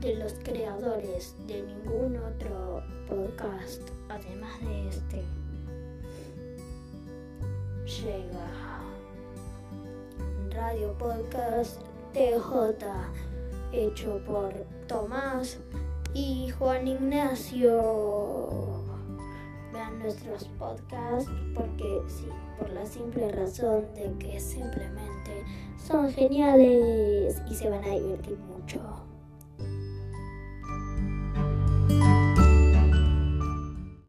de los creadores de ningún otro podcast, además de este, llega Radio Podcast TJ, hecho por Tomás y Juan Ignacio. Vean nuestros podcasts porque sí, por la simple razón de que simplemente son geniales y se van a divertir mucho.